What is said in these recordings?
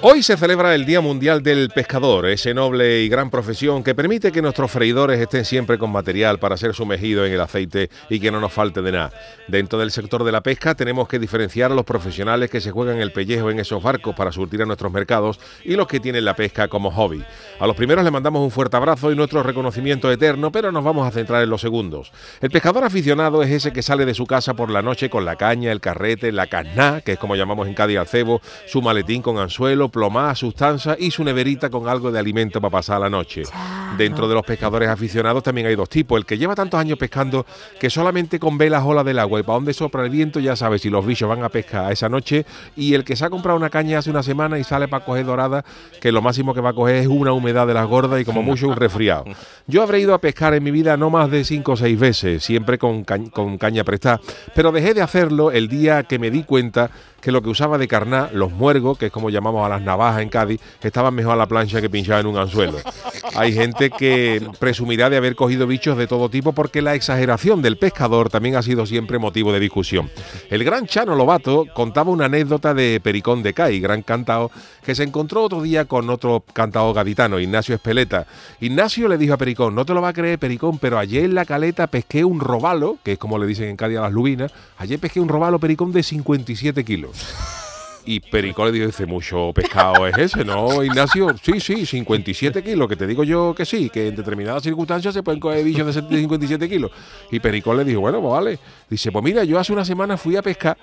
Hoy se celebra el Día Mundial del Pescador, ese noble y gran profesión que permite que nuestros freidores estén siempre con material para ser sumergidos en el aceite y que no nos falte de nada. Dentro del sector de la pesca tenemos que diferenciar a los profesionales que se juegan el pellejo en esos barcos para surtir a nuestros mercados y los que tienen la pesca como hobby. A los primeros les mandamos un fuerte abrazo y nuestro reconocimiento eterno, pero nos vamos a centrar en los segundos. El pescador aficionado es ese que sale de su casa por la noche con la caña, el carrete, la casná, que es como llamamos en Cádiz al cebo, su maletín con anzuelo, plomada, sustancia y su neverita con algo de alimento para pasar la noche. Dentro de los pescadores aficionados también hay dos tipos. El que lleva tantos años pescando que solamente con ve las olas del agua y para dónde sopra el viento ya sabe si los bichos van a pescar esa noche. Y el que se ha comprado una caña hace una semana y sale para coger dorada, que lo máximo que va a coger es una humedad de las gordas y como mucho un resfriado. Yo habré ido a pescar en mi vida no más de cinco o seis veces, siempre con, con caña prestada, pero dejé de hacerlo el día que me di cuenta que lo que usaba de carná, los muergos, que es como llamamos a las navajas en Cádiz, estaban mejor a la plancha que pinchaba en un anzuelo. Hay gente que presumirá de haber cogido bichos de todo tipo porque la exageración del pescador también ha sido siempre motivo de discusión. El gran Chano Lobato contaba una anécdota de Pericón de Cai, gran cantao, que se encontró otro día con otro cantao gaditano, Ignacio Espeleta. Ignacio le dijo a Pericón, no te lo va a creer Pericón, pero ayer en la caleta pesqué un robalo, que es como le dicen en Cádiz a las lubinas, ayer pesqué un robalo Pericón de 57 kilos. Y Perico le dice, mucho pescado es ese, ¿no, Ignacio? Sí, sí, 57 kilos, que te digo yo que sí, que en determinadas circunstancias se pueden coger bichos de 57 kilos. Y Perico le dijo, bueno, pues vale. Dice, pues mira, yo hace una semana fui a pescar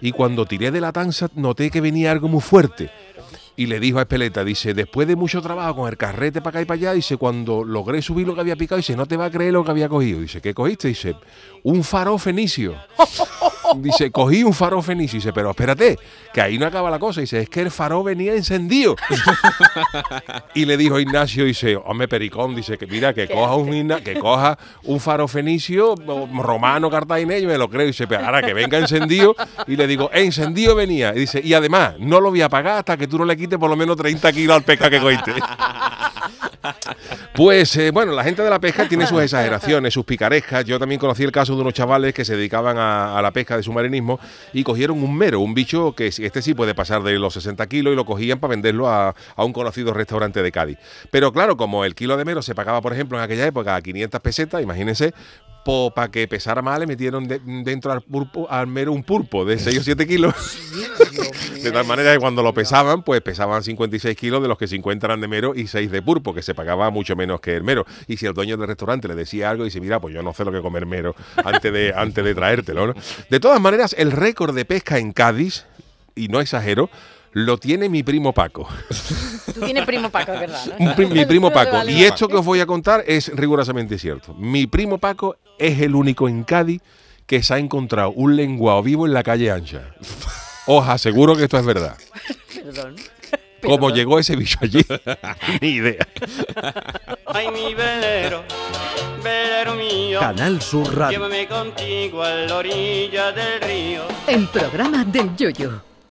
y cuando tiré de la tanza noté que venía algo muy fuerte. Y le dijo a Espeleta, dice, después de mucho trabajo con el carrete para acá y para allá, dice, cuando logré subir lo que había picado, dice, no te va a creer lo que había cogido. Dice, ¿qué cogiste? Dice, un faro fenicio. Dice, cogí un faro fenicio. Dice, pero espérate, que ahí no acaba la cosa. Dice, es que el faro venía encendido. y le dijo Ignacio, dice, hombre, Pericón, dice, que mira, que coja un, que coja un faro fenicio romano, cartaginés, me lo creo. Dice, pero ahora que venga encendido. Y le digo, encendido venía. Y dice, y además, no lo voy a pagar hasta que tú no le quites por lo menos 30 kilos al pesca que cogiste. Pues eh, bueno, la gente de la pesca tiene sus exageraciones, sus picarescas. Yo también conocí el caso de unos chavales que se dedicaban a, la pesca de submarinismo y cogieron un mero, un bicho que este sí puede pasar de los 60 kilos y lo cogían para venderlo a, un conocido restaurante de Cádiz. Pero claro, como el kilo de mero se pagaba, por ejemplo, en aquella época a 500 pesetas, imagínense, para que pesara más le metieron de, dentro al, al mero un pulpo de 6 o 7 kilos. De tal manera que cuando lo pesaban, pues pesaban 56 kilos de los que 50 eran de mero y 6 de pulpo, que se pagaba mucho menos que el mero. Y si el dueño del restaurante le decía algo, dice, mira, pues yo no sé lo que comer mero antes de, antes de traértelo. ¿no? De todas maneras, el récord de pesca en Cádiz, y no exagero, lo tiene mi primo Paco. Tú tienes primo Paco, es verdad. ¿no? Mi, mi primo Paco. Y esto que os voy a contar es rigurosamente cierto. Mi primo Paco es el único en Cádiz que se ha encontrado un lenguado vivo en la calle ancha. Os aseguro que esto es verdad. Perdón. ¿Cómo Perdón. llegó ese bicho allí? Ni idea. Ay, mi velero, velero mío, Canal Sur Radio. llévame contigo a la orilla del río. El programa del Yoyo.